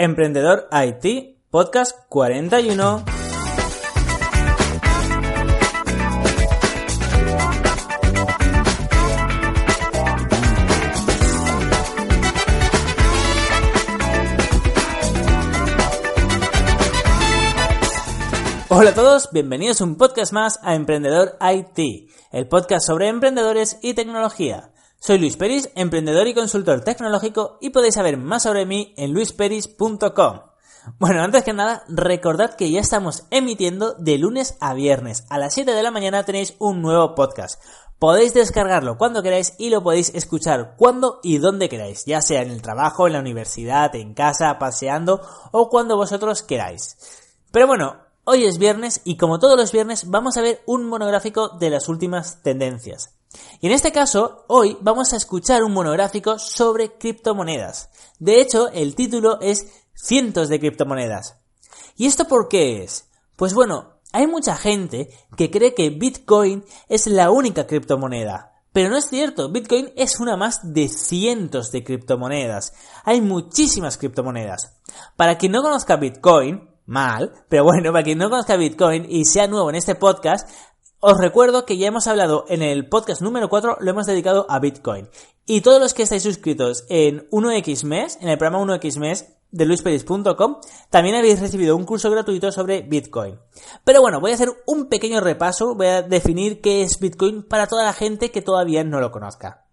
Emprendedor IT, podcast 41. Hola a todos, bienvenidos a un podcast más a Emprendedor IT, el podcast sobre emprendedores y tecnología. Soy Luis Peris, emprendedor y consultor tecnológico y podéis saber más sobre mí en luisperis.com. Bueno, antes que nada, recordad que ya estamos emitiendo de lunes a viernes. A las 7 de la mañana tenéis un nuevo podcast. Podéis descargarlo cuando queráis y lo podéis escuchar cuando y donde queráis, ya sea en el trabajo, en la universidad, en casa, paseando o cuando vosotros queráis. Pero bueno, hoy es viernes y como todos los viernes vamos a ver un monográfico de las últimas tendencias. Y en este caso, hoy vamos a escuchar un monográfico sobre criptomonedas. De hecho, el título es Cientos de criptomonedas. ¿Y esto por qué es? Pues bueno, hay mucha gente que cree que Bitcoin es la única criptomoneda. Pero no es cierto, Bitcoin es una más de cientos de criptomonedas. Hay muchísimas criptomonedas. Para quien no conozca Bitcoin, mal, pero bueno, para quien no conozca Bitcoin y sea nuevo en este podcast, os recuerdo que ya hemos hablado en el podcast número 4, lo hemos dedicado a Bitcoin. Y todos los que estáis suscritos en 1x mes, en el programa 1x mes de luisperis.com, también habéis recibido un curso gratuito sobre Bitcoin. Pero bueno, voy a hacer un pequeño repaso, voy a definir qué es Bitcoin para toda la gente que todavía no lo conozca.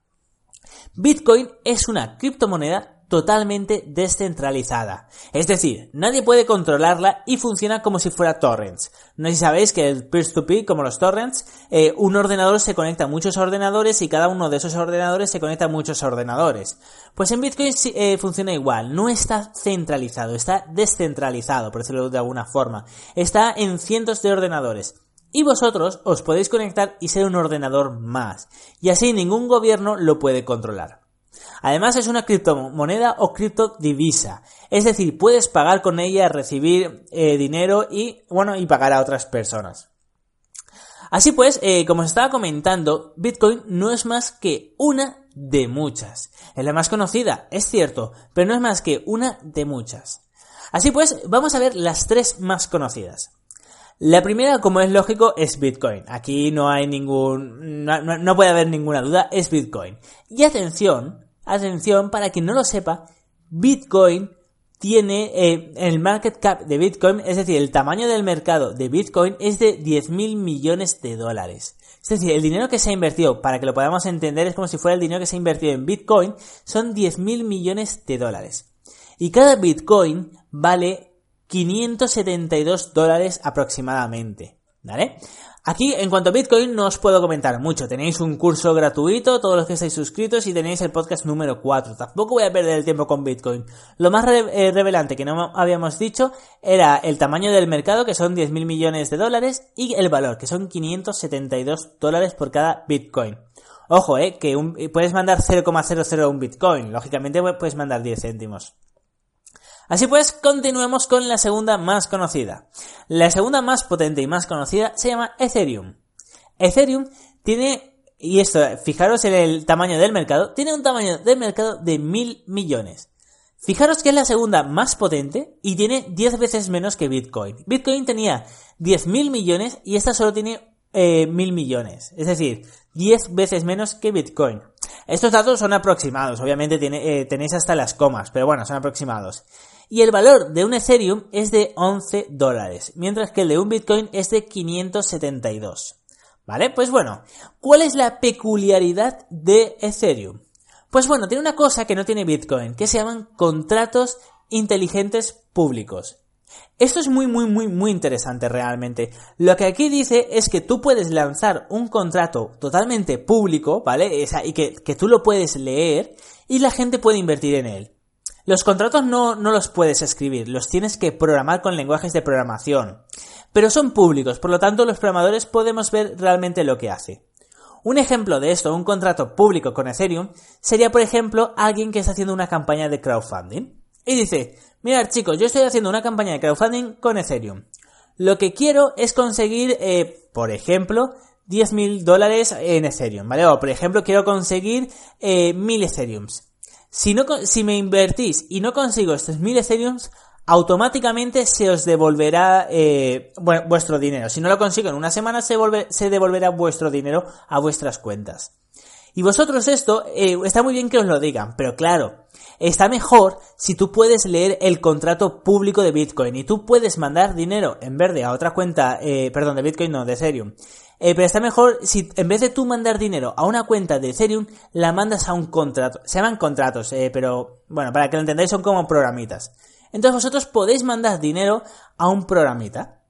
Bitcoin es una criptomoneda totalmente descentralizada. Es decir, nadie puede controlarla y funciona como si fuera torrents. No sé si sabéis que el peer-to-peer, como los torrents, eh, un ordenador se conecta a muchos ordenadores y cada uno de esos ordenadores se conecta a muchos ordenadores. Pues en Bitcoin eh, funciona igual, no está centralizado, está descentralizado, por decirlo de alguna forma. Está en cientos de ordenadores. Y vosotros os podéis conectar y ser un ordenador más. Y así ningún gobierno lo puede controlar. Además es una criptomoneda o criptodivisa. Es decir, puedes pagar con ella, recibir eh, dinero y, bueno, y pagar a otras personas. Así pues, eh, como os estaba comentando, Bitcoin no es más que una de muchas. Es la más conocida, es cierto, pero no es más que una de muchas. Así pues, vamos a ver las tres más conocidas. La primera, como es lógico, es Bitcoin. Aquí no hay ningún, no, puede haber ninguna duda, es Bitcoin. Y atención, atención, para quien no lo sepa, Bitcoin tiene eh, el market cap de Bitcoin, es decir, el tamaño del mercado de Bitcoin es de 10.000 millones de dólares. Es decir, el dinero que se ha invertido, para que lo podamos entender, es como si fuera el dinero que se ha invertido en Bitcoin, son 10.000 millones de dólares. Y cada Bitcoin vale 572 dólares aproximadamente. ¿Vale? Aquí, en cuanto a Bitcoin, no os puedo comentar mucho. Tenéis un curso gratuito, todos los que estáis suscritos, y tenéis el podcast número 4. Tampoco voy a perder el tiempo con Bitcoin. Lo más re eh, revelante que no habíamos dicho era el tamaño del mercado, que son 10.000 millones de dólares, y el valor, que son 572 dólares por cada Bitcoin. Ojo, eh, que un, puedes mandar 0,00 un Bitcoin. Lógicamente puedes mandar 10 céntimos. Así pues, continuemos con la segunda más conocida. La segunda más potente y más conocida se llama Ethereum. Ethereum tiene, y esto, fijaros en el tamaño del mercado, tiene un tamaño de mercado de mil millones. Fijaros que es la segunda más potente y tiene 10 veces menos que Bitcoin. Bitcoin tenía 10.000 millones y esta solo tiene eh, 1.000 millones. Es decir, 10 veces menos que Bitcoin. Estos datos son aproximados, obviamente eh, tenéis hasta las comas, pero bueno, son aproximados y el valor de un Ethereum es de 11 dólares, mientras que el de un Bitcoin es de 572. ¿Vale? Pues bueno, ¿cuál es la peculiaridad de Ethereum? Pues bueno, tiene una cosa que no tiene Bitcoin, que se llaman contratos inteligentes públicos. Esto es muy, muy, muy, muy interesante realmente. Lo que aquí dice es que tú puedes lanzar un contrato totalmente público, ¿vale? y que, que tú lo puedes leer y la gente puede invertir en él. Los contratos no, no los puedes escribir, los tienes que programar con lenguajes de programación. Pero son públicos, por lo tanto los programadores podemos ver realmente lo que hace. Un ejemplo de esto, un contrato público con Ethereum, sería por ejemplo alguien que está haciendo una campaña de crowdfunding. Y dice, mirad chicos, yo estoy haciendo una campaña de crowdfunding con Ethereum. Lo que quiero es conseguir, eh, por ejemplo, 10.000 dólares en Ethereum, ¿vale? O por ejemplo, quiero conseguir eh, 1.000 Ethereums. Si, no, si me invertís y no consigo estos 1.000 Ethereums, automáticamente se os devolverá eh, vuestro dinero. Si no lo consigo en una semana, se, se devolverá vuestro dinero a vuestras cuentas. Y vosotros esto, eh, está muy bien que os lo digan, pero claro, está mejor si tú puedes leer el contrato público de Bitcoin y tú puedes mandar dinero en verde a otra cuenta, eh, perdón, de Bitcoin no, de Ethereum. Eh, pero está mejor si en vez de tú mandar dinero a una cuenta de Ethereum, la mandas a un contrato. Se llaman contratos, eh, pero bueno, para que lo entendáis son como programitas. Entonces vosotros podéis mandar dinero a un programita.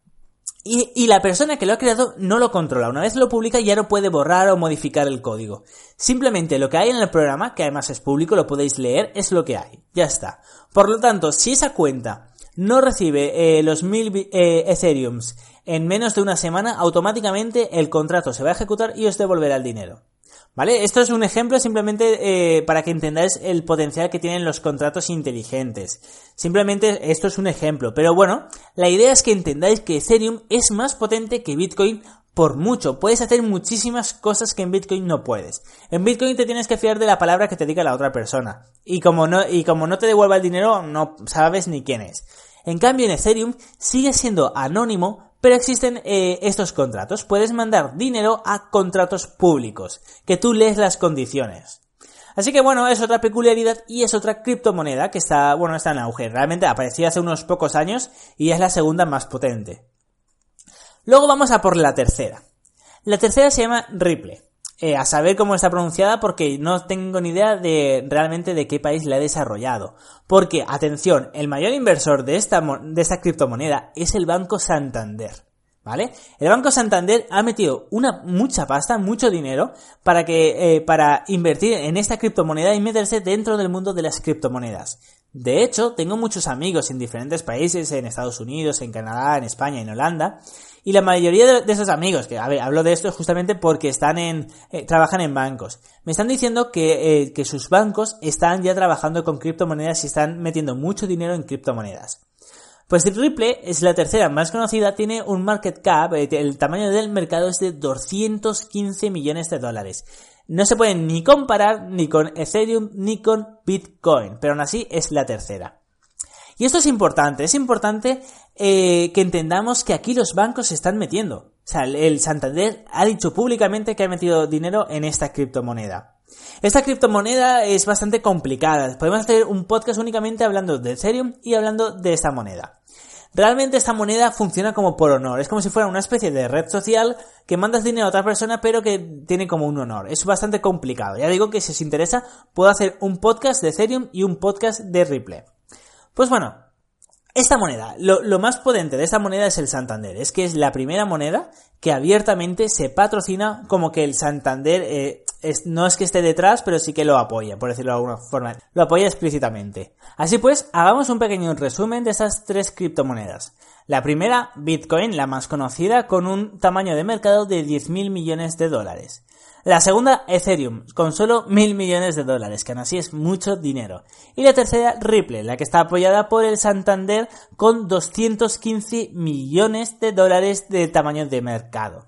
Y, la persona que lo ha creado no lo controla. Una vez lo publica ya no puede borrar o modificar el código. Simplemente lo que hay en el programa, que además es público, lo podéis leer, es lo que hay. Ya está. Por lo tanto, si esa cuenta no recibe eh, los mil eh, Ethereums en menos de una semana, automáticamente el contrato se va a ejecutar y os devolverá el dinero. ¿Vale? Esto es un ejemplo simplemente eh, para que entendáis el potencial que tienen los contratos inteligentes. Simplemente esto es un ejemplo, pero bueno, la idea es que entendáis que Ethereum es más potente que Bitcoin por mucho. Puedes hacer muchísimas cosas que en Bitcoin no puedes. En Bitcoin te tienes que fiar de la palabra que te diga la otra persona. Y como no, y como no te devuelva el dinero, no sabes ni quién es. En cambio, en Ethereum sigue siendo anónimo, pero existen eh, estos contratos. Puedes mandar dinero a contratos públicos, que tú lees las condiciones. Así que bueno, es otra peculiaridad y es otra criptomoneda que está, bueno, está en auge. Realmente apareció hace unos pocos años y es la segunda más potente. Luego vamos a por la tercera. La tercera se llama Ripple. Eh, a saber cómo está pronunciada porque no tengo ni idea de realmente de qué país la ha desarrollado. Porque, atención, el mayor inversor de esta, de esta criptomoneda es el Banco Santander. ¿Vale? El Banco Santander ha metido una mucha pasta, mucho dinero, para que, eh, para invertir en esta criptomoneda y meterse dentro del mundo de las criptomonedas. De hecho, tengo muchos amigos en diferentes países, en Estados Unidos, en Canadá, en España, en Holanda, y la mayoría de, esos amigos, que a ver, hablo de esto justamente porque están en, eh, trabajan en bancos, me están diciendo que, eh, que sus bancos están ya trabajando con criptomonedas y están metiendo mucho dinero en criptomonedas. Pues Ripple es la tercera más conocida, tiene un market cap, eh, el tamaño del mercado es de 215 millones de dólares. No se pueden ni comparar ni con Ethereum ni con Bitcoin, pero aún así es la tercera. Y esto es importante, es importante eh, que entendamos que aquí los bancos se están metiendo. O sea, el Santander ha dicho públicamente que ha metido dinero en esta criptomoneda. Esta criptomoneda es bastante complicada. Podemos hacer un podcast únicamente hablando de Ethereum y hablando de esta moneda. Realmente esta moneda funciona como por honor. Es como si fuera una especie de red social que mandas dinero a otra persona pero que tiene como un honor. Es bastante complicado. Ya digo que si os interesa puedo hacer un podcast de Ethereum y un podcast de Ripple. Pues bueno, esta moneda, lo, más potente de esta moneda es el Santander. Es que es la primera moneda que abiertamente se patrocina como que el Santander eh, no es que esté detrás, pero sí que lo apoya, por decirlo de alguna forma. Lo apoya explícitamente. Así pues, hagamos un pequeño resumen de esas tres criptomonedas. La primera, Bitcoin, la más conocida, con un tamaño de mercado de 10.000 millones de dólares. La segunda, Ethereum, con solo mil millones de dólares, que aún así es mucho dinero. Y la tercera, Ripple, la que está apoyada por el Santander con 215 millones de dólares de tamaño de mercado.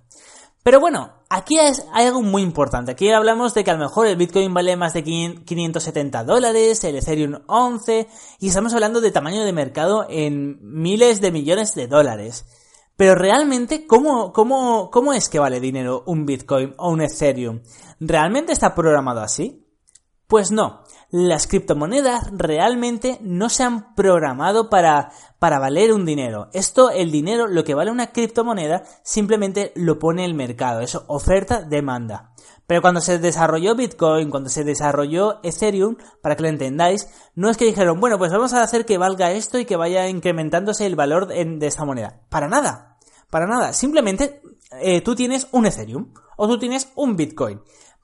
Pero bueno, aquí hay algo muy importante. Aquí hablamos de que a lo mejor el Bitcoin vale más de 570 dólares, el Ethereum 11, y estamos hablando de tamaño de mercado en miles de millones de dólares. Pero realmente, ¿cómo, cómo, cómo es que vale dinero un Bitcoin o un Ethereum? ¿Realmente está programado así? Pues no. Las criptomonedas realmente no se han programado para, para valer un dinero. Esto, el dinero, lo que vale una criptomoneda, simplemente lo pone el mercado. Eso, oferta, demanda. Pero cuando se desarrolló Bitcoin, cuando se desarrolló Ethereum, para que lo entendáis, no es que dijeron, bueno, pues vamos a hacer que valga esto y que vaya incrementándose el valor de esta moneda. Para nada. Para nada, simplemente eh, tú tienes un Ethereum o tú tienes un Bitcoin.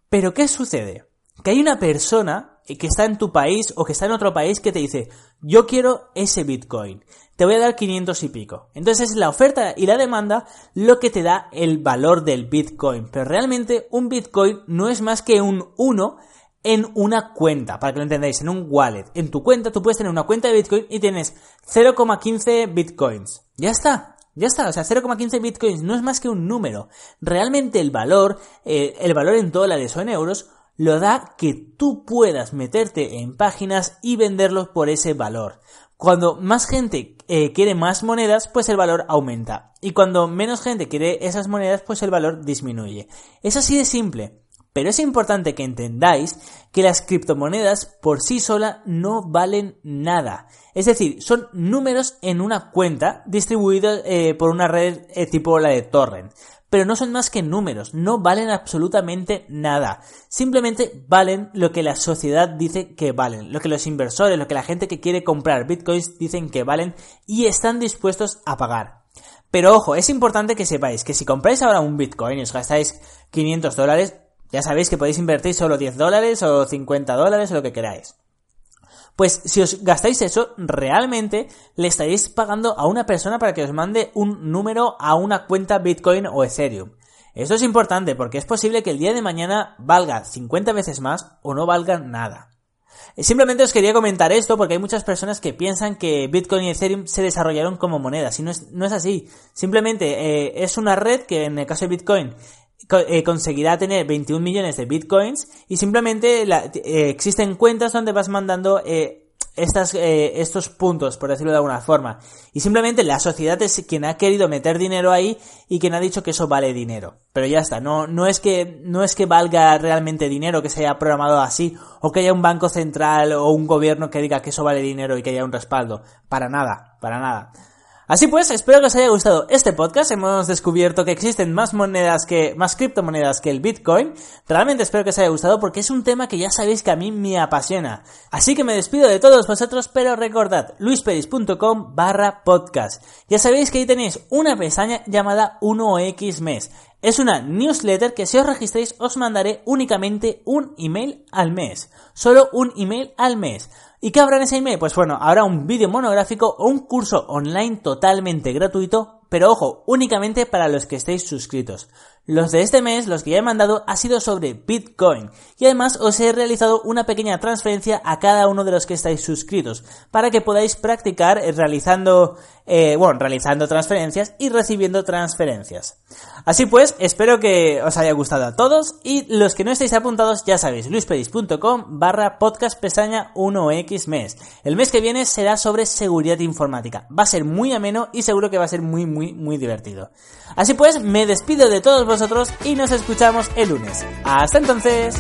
Pero ¿qué sucede? Que hay una persona que está en tu país o que está en otro país que te dice, yo quiero ese Bitcoin, te voy a dar 500 y pico. Entonces es la oferta y la demanda lo que te da el valor del Bitcoin. Pero realmente un Bitcoin no es más que un 1 en una cuenta, para que lo entendáis, en un wallet. En tu cuenta tú puedes tener una cuenta de Bitcoin y tienes 0,15 Bitcoins. Ya está. Ya está, o sea, 0,15 bitcoins no es más que un número. Realmente el valor, eh, el valor en dólares o en euros, lo da que tú puedas meterte en páginas y venderlos por ese valor. Cuando más gente eh, quiere más monedas, pues el valor aumenta. Y cuando menos gente quiere esas monedas, pues el valor disminuye. Es así de simple. Pero es importante que entendáis que las criptomonedas por sí sola no valen nada. Es decir, son números en una cuenta distribuidos eh, por una red eh, tipo la de Torrent. Pero no son más que números, no valen absolutamente nada. Simplemente valen lo que la sociedad dice que valen, lo que los inversores, lo que la gente que quiere comprar bitcoins dicen que valen y están dispuestos a pagar. Pero ojo, es importante que sepáis que si compráis ahora un bitcoin y os gastáis 500 dólares, ya sabéis que podéis invertir solo 10 dólares o 50 dólares o lo que queráis. Pues si os gastáis eso, realmente le estaréis pagando a una persona para que os mande un número a una cuenta Bitcoin o Ethereum. Esto es importante porque es posible que el día de mañana valga 50 veces más o no valga nada. Simplemente os quería comentar esto porque hay muchas personas que piensan que Bitcoin y Ethereum se desarrollaron como monedas y no es, no es así. Simplemente eh, es una red que en el caso de Bitcoin eh, conseguirá tener 21 millones de bitcoins y simplemente eh, existen cuentas donde vas mandando eh, estas, estos puntos, por decirlo de alguna forma. Y simplemente la sociedad es quien ha querido meter dinero ahí y quien ha dicho que eso vale dinero. Pero ya está, no, no, es que, no es que valga realmente dinero, que se haya programado así, o que haya un banco central o un gobierno que diga que eso vale dinero y que haya un respaldo. Para nada, para nada. Así pues, espero que os haya gustado este podcast. Hemos descubierto que existen más monedas que, más criptomonedas que el Bitcoin. Realmente espero que os haya gustado porque es un tema que ya sabéis que a mí me apasiona. Así que me despido de todos vosotros, pero recordad, luisperis.com barra podcast. Ya sabéis que ahí tenéis una pestaña llamada 1x mes. Es una newsletter que si os registréis os mandaré únicamente un email al mes. Solo un email al mes. ¿Y qué habrá en ese email? Pues bueno, habrá un vídeo monográfico o un curso online totalmente gratuito, pero ojo, únicamente para los que estéis suscritos. Los de este mes, los que ya he mandado, ha sido sobre Bitcoin. Y además os he realizado una pequeña transferencia a cada uno de los que estáis suscritos, para que podáis practicar eh, realizando, eh, bueno, realizando transferencias y recibiendo transferencias. Así pues, espero que os haya gustado a todos y los que no estáis apuntados ya sabéis, luispedis.com barra podcast pestaña 1x mes. El mes que viene será sobre seguridad informática. Va a ser muy ameno y seguro que va a ser muy, muy, muy divertido. Así pues, me despido de todos vosotros y nos escuchamos el lunes. Hasta entonces.